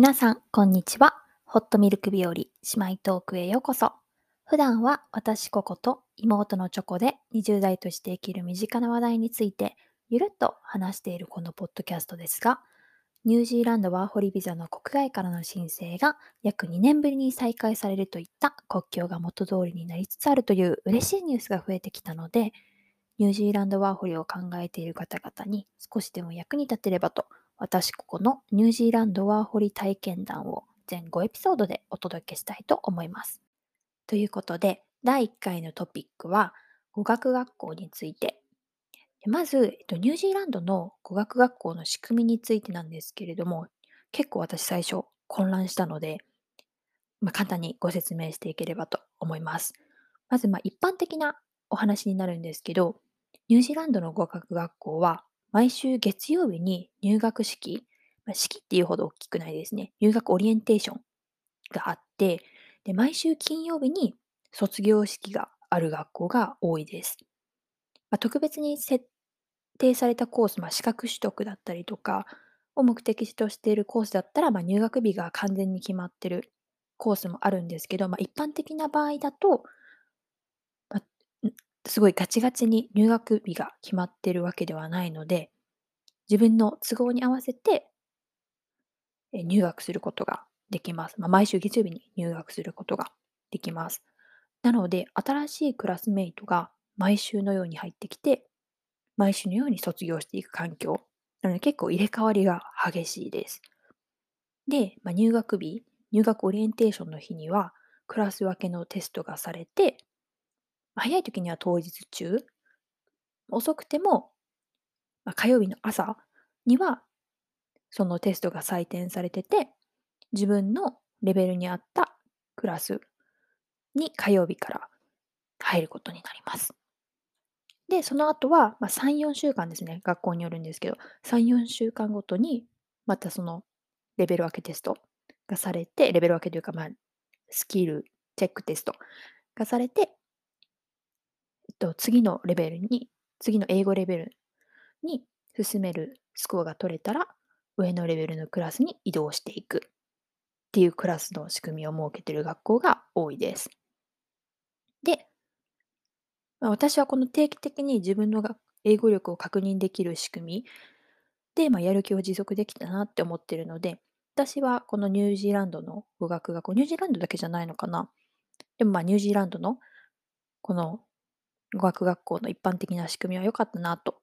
皆さん、こんにちは。ホットミルク日和姉妹トークへようこそ。普段は私ココと妹のチョコで20代として生きる身近な話題についてゆるっと話しているこのポッドキャストですが、ニュージーランドワーホリビザの国外からの申請が約2年ぶりに再開されるといった国境が元通りになりつつあるという嬉しいニュースが増えてきたので、ニュージーランドワーホリを考えている方々に少しでも役に立てればと私ここのニュージーランドワーホリ体験談を全5エピソードでお届けしたいと思います。ということで、第1回のトピックは語学学校について。まず、えっと、ニュージーランドの語学学校の仕組みについてなんですけれども、結構私最初混乱したので、まあ、簡単にご説明していければと思います。まず、まあ、一般的なお話になるんですけど、ニュージーランドの語学学校は毎週月曜日に入学式、まあ、式っていうほど大きくないですね。入学オリエンテーションがあって、で毎週金曜日に卒業式がある学校が多いです。まあ、特別に設定されたコース、まあ、資格取得だったりとかを目的としているコースだったら、まあ、入学日が完全に決まってるコースもあるんですけど、まあ、一般的な場合だと、すごいガチガチに入学日が決まってるわけではないので、自分の都合に合わせて入学することができます。まあ、毎週月曜日に入学することができます。なので、新しいクラスメイトが毎週のように入ってきて、毎週のように卒業していく環境。なので結構入れ替わりが激しいです。で、まあ、入学日、入学オリエンテーションの日には、クラス分けのテストがされて、早い時には当日中、遅くても、まあ、火曜日の朝にはそのテストが採点されてて、自分のレベルに合ったクラスに火曜日から入ることになります。で、その後は、まあ、3、4週間ですね、学校によるんですけど、3、4週間ごとに、またそのレベル分けテストがされて、レベル分けというか、まあ、スキルチェックテストがされて、と、次のレベルに、次の英語レベルに進めるスコアが取れたら、上のレベルのクラスに移動していくっていうクラスの仕組みを設けている学校が多いです。で、私はこの定期的に自分の英語力を確認できる仕組みで、まあ、やる気を持続できたなって思ってるので、私はこのニュージーランドの語学学校、ニュージーランドだけじゃないのかな。でもまあニュージーランドのこの語学学校の一般的な仕組みは良かったなと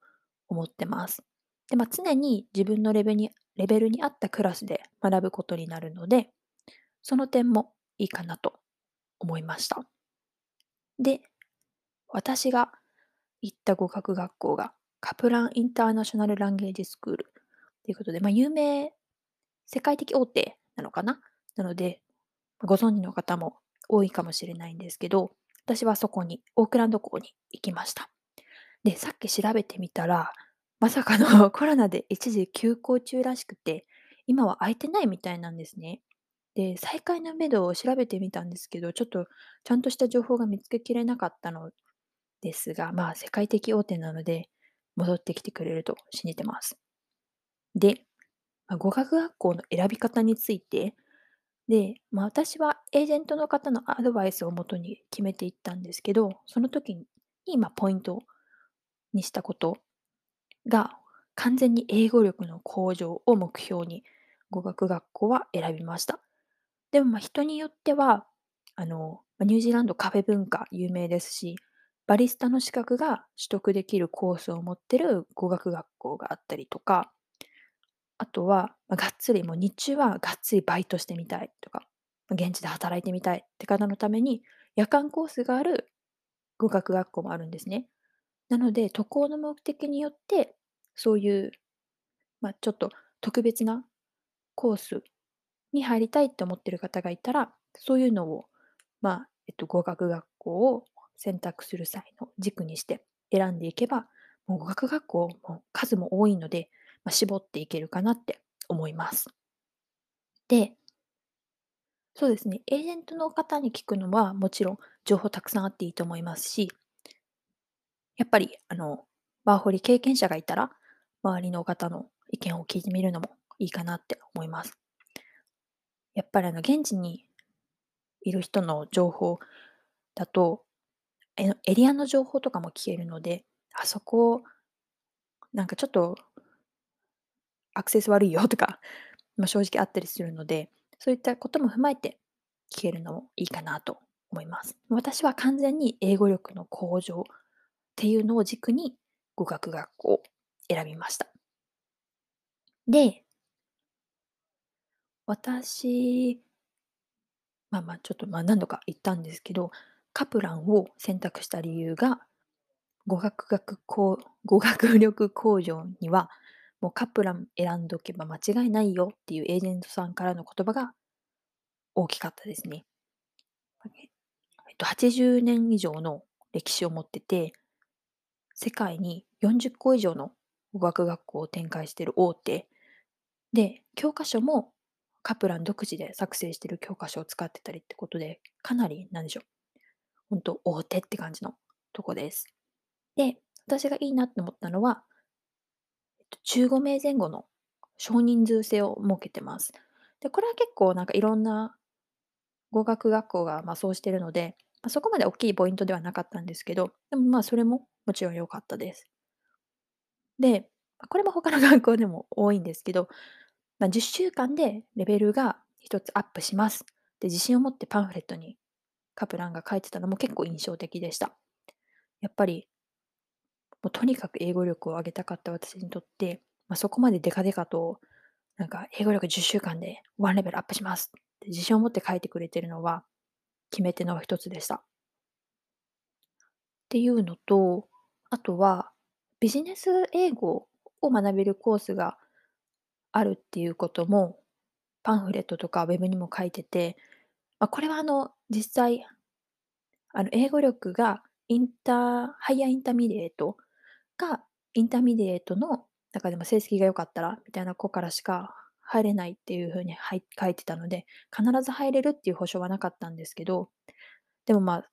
思ってます。で、まあ、常に自分のレベルにレベルに合ったクラスで学ぶことになるので、その点もいいかなと思いました。で、私が行った語学学校がカプランインターナショナルランゲージスクールということで、まあ、有名、世界的大手なのかな？なので、ご存知の方も多いかもしれないんですけど、私はそこに、オークランド港に行きました。で、さっき調べてみたら、まさかの コロナで一時休校中らしくて、今は空いてないみたいなんですね。で、再開のめどを調べてみたんですけど、ちょっとちゃんとした情報が見つけきれなかったのですが、まあ世界的大手なので、戻ってきてくれると信じてます。で、語学学校の選び方について、で、まあ、私はエージェントの方のアドバイスをもとに決めていったんですけど、その時に、まあ、ポイントにしたことが、完全に英語力の向上を目標に語学学校は選びました。でも、まあ、人によっては、あの、ニュージーランドカフェ文化有名ですし、バリスタの資格が取得できるコースを持ってる語学学校があったりとか、あとは、ま、がっつりもう日中はがっつりバイトしてみたいとか、ま、現地で働いてみたいって方のために、夜間コースがある語学学校もあるんですね。なので、渡航の目的によって、そういう、まあ、ちょっと特別なコースに入りたいって思ってる方がいたら、そういうのを、まあ、えっと、語学学校を選択する際の軸にして選んでいけば、もう語学学校も数も多いので、ま、絞っていけるかなって思います。で、そうですね、エージェントの方に聞くのはもちろん情報たくさんあっていいと思いますし、やっぱりあのワーホリ経験者がいたら、周りの方の意見を聞いてみるのもいいかなって思います。やっぱりあの現地にいる人の情報だと、エリアの情報とかも聞けるので、あそこ、なんかちょっとアクセス悪いよとか、まあ、正直あったりするので、そういったことも踏まえて聞けるのもいいかなと思います。私は完全に英語力の向上っていうのを軸に語学学校を選びました。で、私、まあまあちょっとまあ何度か言ったんですけど、カプランを選択した理由が、語学学校語学力向上には、もうカプラン選んどけば間違いないよっていうエージェントさんからの言葉が大きかったですね。えっと、80年以上の歴史を持ってて、世界に40個以上の語学学校を展開している大手で、教科書もカプラン独自で作成している教科書を使ってたりってことで、かなり、なんでしょう、本当大手って感じのとこです。で、私がいいなって思ったのは、と、15名前後の少人数制を設けてます。で、これは結構なんかいろんな語学学校がまあそうしてるので、まあ、そこまで大きいポイントではなかったんですけど、でもまあそれももちろん良かったです。で、これも他の学校でも多いんですけど、まあ、10週間でレベルが1つアップします。で、自信を持ってパンフレットにカプランが書いてたのも結構印象的でした。やっぱり、もうとにかく英語力を上げたかった私にとって、まあ、そこまでデカデカと、なんか英語力10週間で1レベルアップしますって自信を持って書いてくれてるのは決め手の一つでした。っていうのと、あとはビジネス英語を学べるコースがあるっていうことも、パンフレットとかウェブにも書いてて、まあ、これはあの、実際、あの、英語力が inter higher intermediate が、 intermediate の中でも成績が良かったらみたいな子からしか入れないっていう風に書いてたので、必ず入れるっていう保証はなかったんですけど、でも、まあ、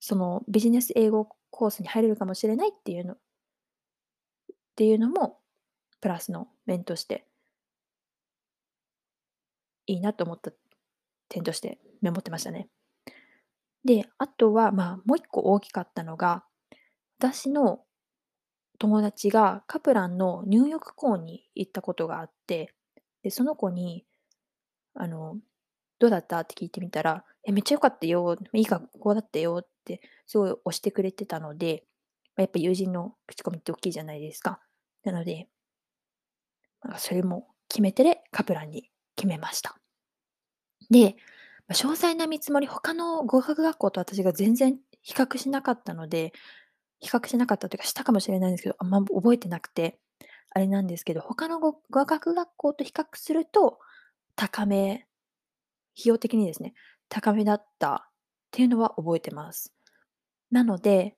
そのビジネス英語コースに入れるかもしれないっていうのっていうのもプラスの面としていいなと思った点としてメモってましたね。で、あとは、まあ、もう一個大きかったのが、私の友達がカプランの入浴校に行ったことがあって、で、その子に、あの、どうだった？って聞いてみたら、え、めっちゃ良かったよ、いい学校だったよってすごい押してくれてたので、やっぱ友人の口コミって大きいじゃないですか。なので、それも決め手でカプランに決めました。で、詳細な見積もり、他の語学学校と私が全然比較しなかったので、比較しなかったというか、したかもしれないんですけど、あんま覚えてなくて、あれなんですけど、他の語学学校と比較すると、高め費用的にですね、高めだったっていうのは覚えてます。なので、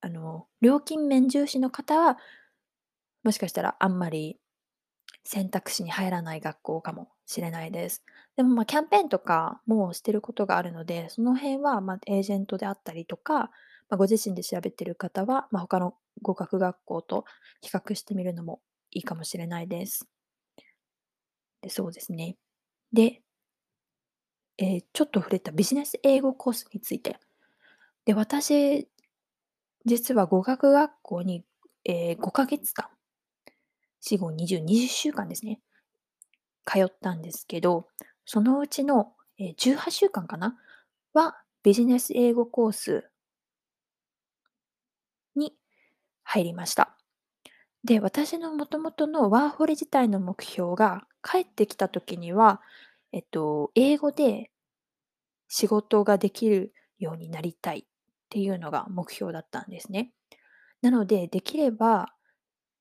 あの、料金面重視の方は、もしかしたらあんまり選択肢に入らない学校かもしれないです。でも、まあ、キャンペーンとかもしてることがあるので、その辺は、ま、エージェントであったりとか、まあ、ご自身で調べている方は、まあ、他の語学学校と比較してみるのもいいかもしれないです。で、そうですね。で、えーちょっと触れたビジネス英語コースについて。で、私、実は語学学校に、えー5ヶ月間、4、5、20、20週間ですね、通ったんですけど、そのうちの、えー18週間かなは、ビジネス英語コースに入りました。で、私のもともとのワーホリ自体の目標が、帰ってきた時には、えっと、英語で仕事ができるようになりたいっていうのが目標だったんですね。なので、できれば、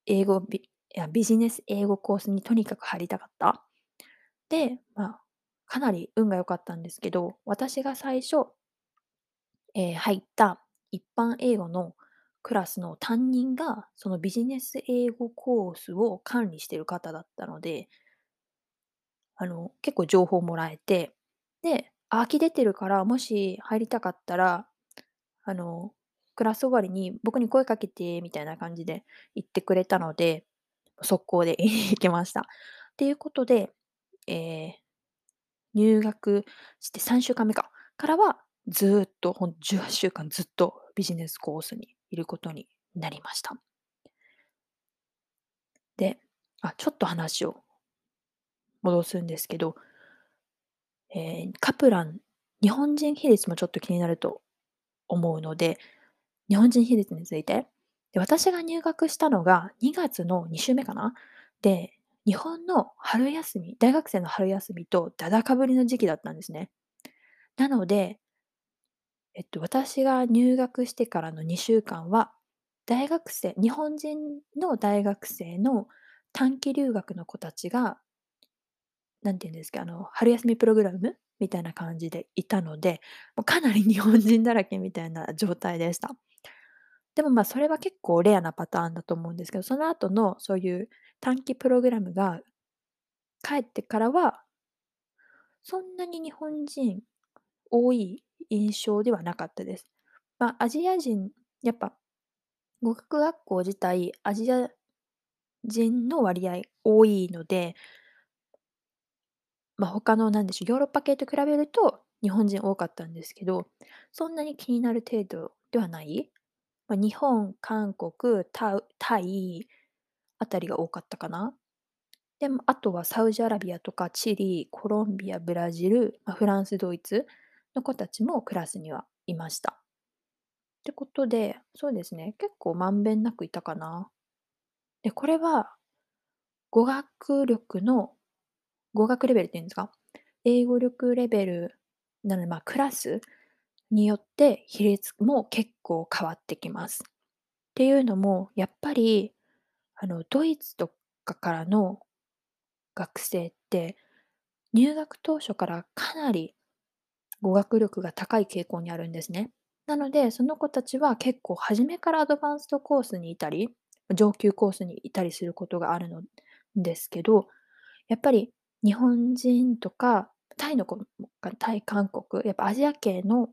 英語ビ、ビジネス英語コースにとにかく入りたかった。で、まあ、かなり運が良かったんですけど、私が最初、えー入った一般英語のクラスの担任が、そのビジネス英語コースを管理してる方だったので、あの、結構情報もらえて、で、空き出てるから、もし入りたかったら、あの、クラス終わりに僕に声かけてみたいな感じで言ってくれたので、速攻で 行きました。っていうことで、えー入学して3週間目かからは、ずっとほん18週間ずっとビジネスコースにいることになりました。で、あ、ちょっと話を戻すんですけど、えーカプラン、日本人比率もちょっと気になると思うので、日本人比率について。で、私が入学したのが2月の2週目かな。で、日本の春休み、大学生の春休みとだだかぶりの時期だったんですね。なので、えっと、私が入学してからの2週間は、大学生、日本人の大学生の短期留学の子たちが、なんていうんですか、あの、春休みプログラムみたいな感じでいたので、もうかなり日本人だらけみたいな状態でした。でもまあそれは結構レアなパターンだと思うんですけど、その後のそういう短期プログラムが帰ってからは、そんなに日本人多い印象ではなかったです。まあ、アジア人、やっぱ語学学校自体、アジア人の割合多いので、まあ、他のなんでしょう、ヨーロッパ系と比べると日本人多かったんですけど、そんなに気になる程度ではない。まあ、日本、韓国、タタイあたりが多かったかな。でも、あとはサウジアラビアとかチリ、コロンビア、ブラジル、まあ、フランス、ドイツの子たちもクラスにはいました。ってことで、そうですね、結構まんべんなくいたかな。で、これは語学力の語学レベルっていうんですか、英語力レベルなので、まあ、クラスによって比率も結構変わってきます。っていうのも、やっぱり、あの、ドイツとかからの学生って、入学当初からかなり語学力が高い傾向にあるんですね。なので、その子たちは結構初めからアドバンストコースにいたり、上級コースにいたりすることがあるのですけど、やっぱり日本人とか、タイの子タイ、韓国、やっぱアジア系の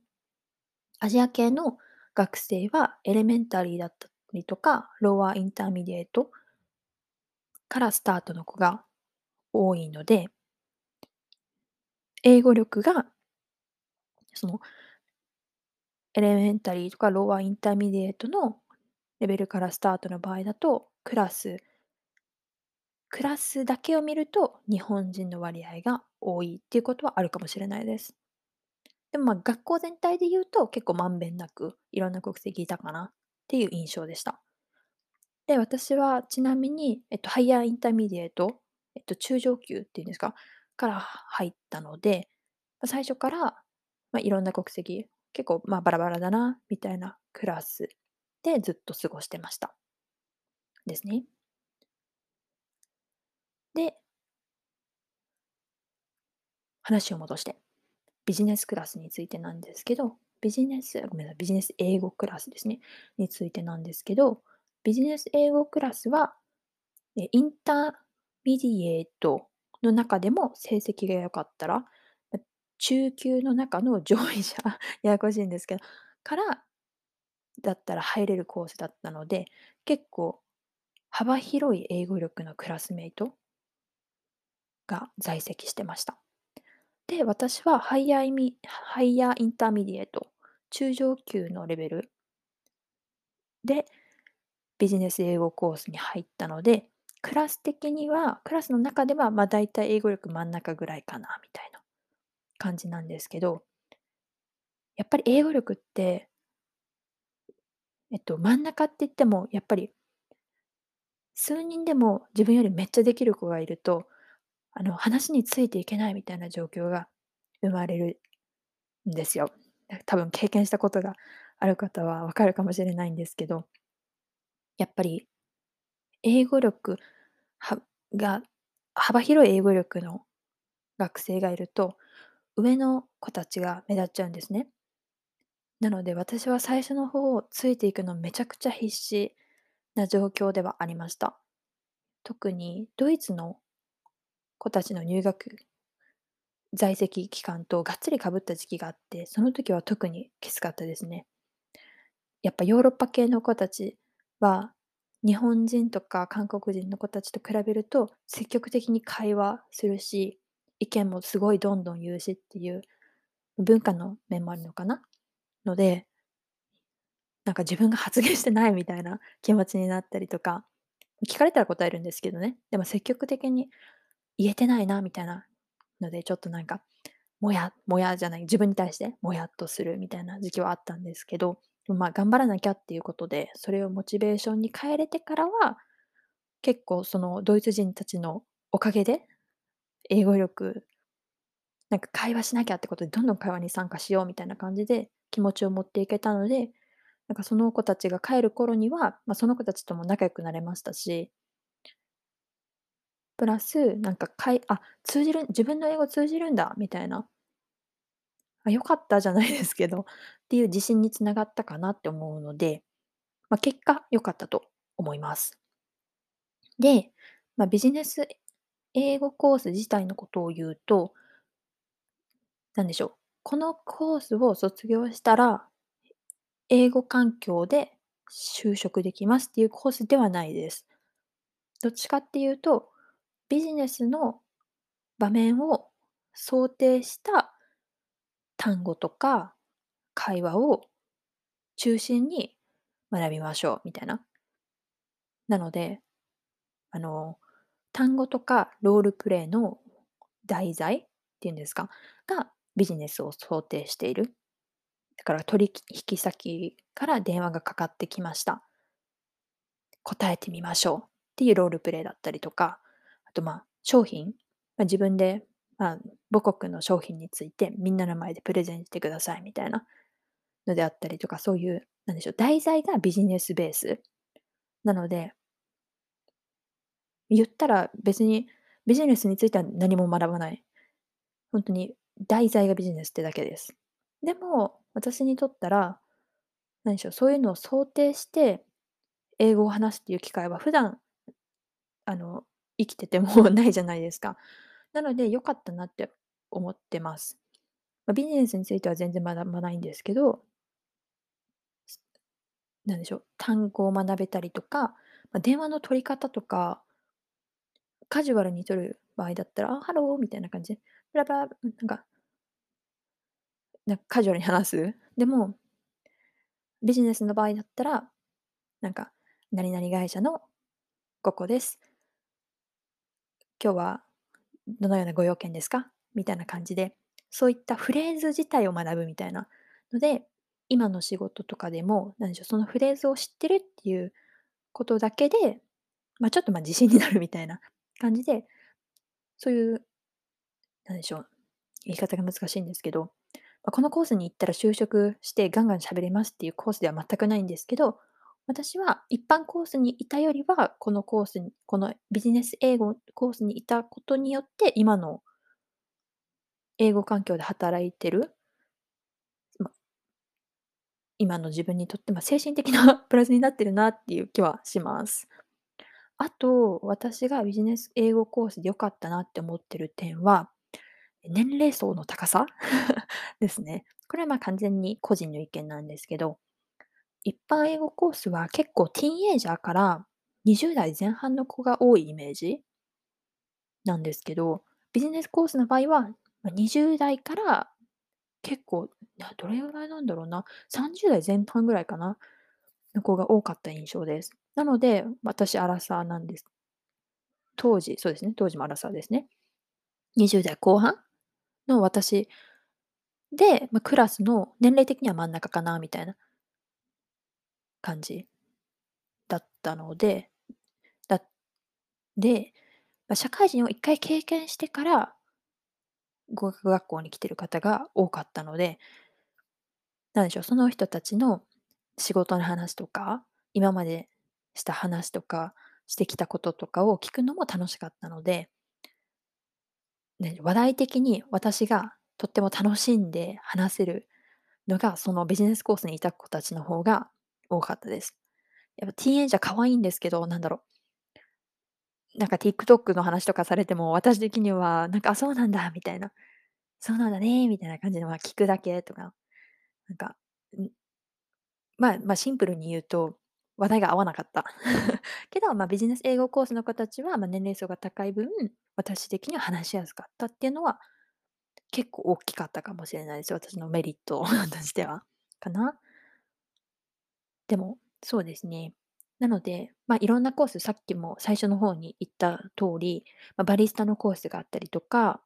アジア系の学生は elementary だったりとか、 lower intermediate からスタートの子が多いので、英語力が、その、 elementary とか lower intermediate のレベルからスタートの場合だと、クラスクラスだけを見ると日本人の割合が多いっていうことはあるかもしれないです。でもまあ学校全体で言うと結構まんべんなくいろんな国籍いたかなっていう印象でした。で、私はちなみに、えっと、 Higher Intermediate、えっと、中上級っていうんですか、から入ったので、最初から、まあ、いろんな国籍、結構まあバラバラだな、みたいなクラスでずっと過ごしてました。ですね。で、話を戻して、ビジネスクラスについてなんですけど、ビジネス、ごめんなさい、ビジネス英語クラスですね、についてなんですけど、ビジネス英語クラスは、 Intermediate の中でも成績が良かったら、中級の中の上位者、ややこしいんですけど、からだったら入れるコースだったので、結構幅広い英語力のクラスメイトが在籍してました。で、私は Higher イミ Higher Intermediate、中上級のレベルでビジネス英語コースに入ったので、クラス的には、クラスの中では、まあ大体英語力真ん中ぐらいかな、みたいな感じなんですけど、やっぱり英語力って、えっと、真ん中って言っても、やっぱり、数人でも自分よりめっちゃできる子がいると、あの、話についていけないみたいな状況が生まれるんですよ。多分経験したことがある方はわかるかもしれないんですけど、やっぱり英語力はが幅広い英語力の学生がいると、上の子たちが目立っちゃうんですね。なので私は最初の方をついていくのめちゃくちゃ必死な状況ではありました。特にドイツの子たちの入学在籍期間とがっつりかぶった時期があって、その時は特にきつかったですね。やっぱヨーロッパ系の子たちは、日本人とか韓国人の子たちと比べると積極的に会話するし、意見もすごいどんどん言うしっていう文化の面もあるのかな？ので、なんか自分が発言してないみたいな気持ちになったりとか、聞かれたら答えるんですけどね。でも積極的に言えてないなみたいなので、ちょっとなんか、もやもやじゃない、自分に対してもやっとするみたいな時期はあったんですけど、まあ、頑張らなきゃっていうことで、それをモチベーションに変えれてからは、結構そのドイツ人たちのおかげで、英語力、なんか会話しなきゃってことで、どんどん会話に参加しようみたいな感じで気持ちを持っていけたので、なんかその子たちが帰る頃には、まあ、その子たちとも仲良くなれましたし、プラス、なんかかいあ、通じる自分の英語通じるんだみたいな、あ、良かったじゃないですけど、っていう自信につながったかなって思うので、まあ、結果良かったと思います。で、まあ、ビジネス英語コース自体のことを言うと、なんでしょう、このコースを卒業したら、英語環境で就職できますっていうコースではないです。どっちかっていうと、ビジネスの場面を想定した単語とか会話を中心に学びましょうみたいな。なので、あの、単語とかロールプレイの題材っていうんですか、がビジネスを想定している。だから取引先から電話がかかってきました。答えてみましょうっていうロールプレイだったりとか、あとまあ商品、まあ、自分で、まあ、母国の商品についてみんなの前でプレゼンしてくださいみたいなのであったりとか、そういう、なんでしょう、題材がビジネスベース。なので、言ったら別にビジネスについては何も学ばない。本当に題材がビジネスってだけです。でも、私にとったら、何でしょう、そういうのを想定して、英語を話すっていう機会は普段、あの、生きててもないじゃないですか。なので良かったなって思ってます。まあ、ビジネスについては全然学ばないんですけど、なんでしょう、単語を学べたりとか、まあ、電話の取り方とか、カジュアルに取る場合だったら、あ、ハローみたいな感じで、 blah blah、なんかなんかカジュアルに話す。でも、ビジネスの場合だったら、なんか、何々会社のここです。今日はどのようなご用件ですか？みたいな感じで、そういったフレーズ自体を学ぶみたいなので、今の仕事とかでも、なんでしょう、そのフレーズを知ってるっていうことだけで、まあ、ちょっとまあ、自信になるみたいな感じで、そういう、なんでしょう、言い方が難しいんですけど、ま、このコースに行ったら就職してガンガン喋れますっていうコースでは全くないんですけど、私は一般コースにいたよりは、このコースにこのビジネス英語コースにいたことによって、今の英語環境で働いてる、ま、今の自分にとって、ま、精神的な プラスになってるなっていう気はします。あと、私がビジネス英語コースで良かったなって思ってる点は、年齢層の高さ ですね。これはまあ完全に個人の意見なんですけど、一般英語コースは結構ティーンエイジャーから20代前半の子が多いイメージなんですけど、ビジネスコースの場合は、20代から結構、どれぐらいなんだろうな、30代前半ぐらいかな、の子が多かった印象です。なので、私アラサーなんです。当時、そうですね、当時もアラサーですね。20代後半の私で、まあ、クラスの年齢的には真ん中かなみたいな感じだったので、だで、まあ、社会人を1回経験してから語学学校に来てる方が多かったので、なんでしょう、その人たちの仕事の話とか、今までした話とか、してきたこととかを聞くのも楽しかったので。ね、話題的に私がとっても楽しんで話せるのが、そのビジネスコースにいた子たちの方が多かったです。やっぱティーンエイジャー可愛いんですけど、なんだろう、なんか TikTok の話とかされても、私的にはなんか、あ、そうなんだみたいな、そうなんだねみたいな感じで、まあ、聞くだけとか、なんか、まあまあ、シンプルに言うと、話題が合わなかった。けど、まあ、ビジネス英語コースの子たちは、まあ、年齢層が高い分、私的には話しやすかったっていうのは、結構大きかったかもしれないです。私のメリット としては、かな。でも、そうですね。なので、まあ、いろんなコース、さっきも最初の方に言った通り、まあ、バリスタのコースがあったりとか、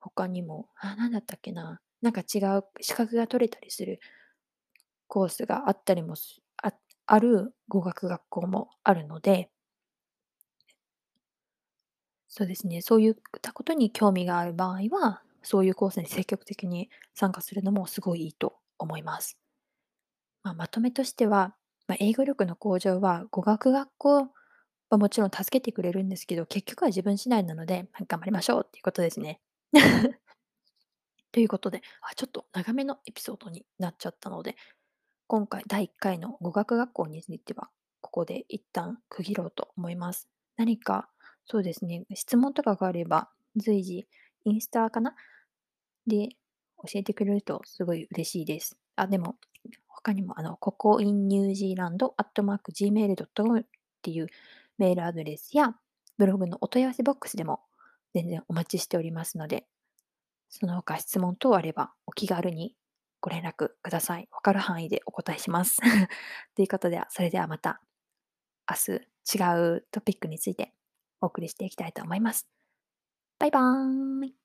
他にも、あ、なんだったっけな、なんか違う資格が取れたりするコースがあったりもすある語学学校もあるので、そうですね、そういったことに興味がある場合は、そういうコースに積極的に参加するのもすごいいいと思います。まあ、まとめとしては、まあ、英語力の向上は語学学校はもちろん助けてくれるんですけど、結局は自分次第なので、ま、頑張りましょうっていうことですね。ということで、あ、ちょっと長めのエピソードになっちゃったので、今回第1回の語学学校については、ここで一旦区切ろうと思います。何か、そうですね、質問とかがあれば、随時インスタかな？で教えてくれるとすごい嬉しいです。あ、でも、他にも、あの、ここ in ニュージーランドアットマーク gmail.com っていうメールアドレスや、ブログのお問い合わせボックスでも全然お待ちしておりますので、その他質問等あればお気軽にご連絡ください。わかる範囲でお答えします。ということで、それではまた明日違うトピックについてお送りしていきたいと思います。バイバーイ。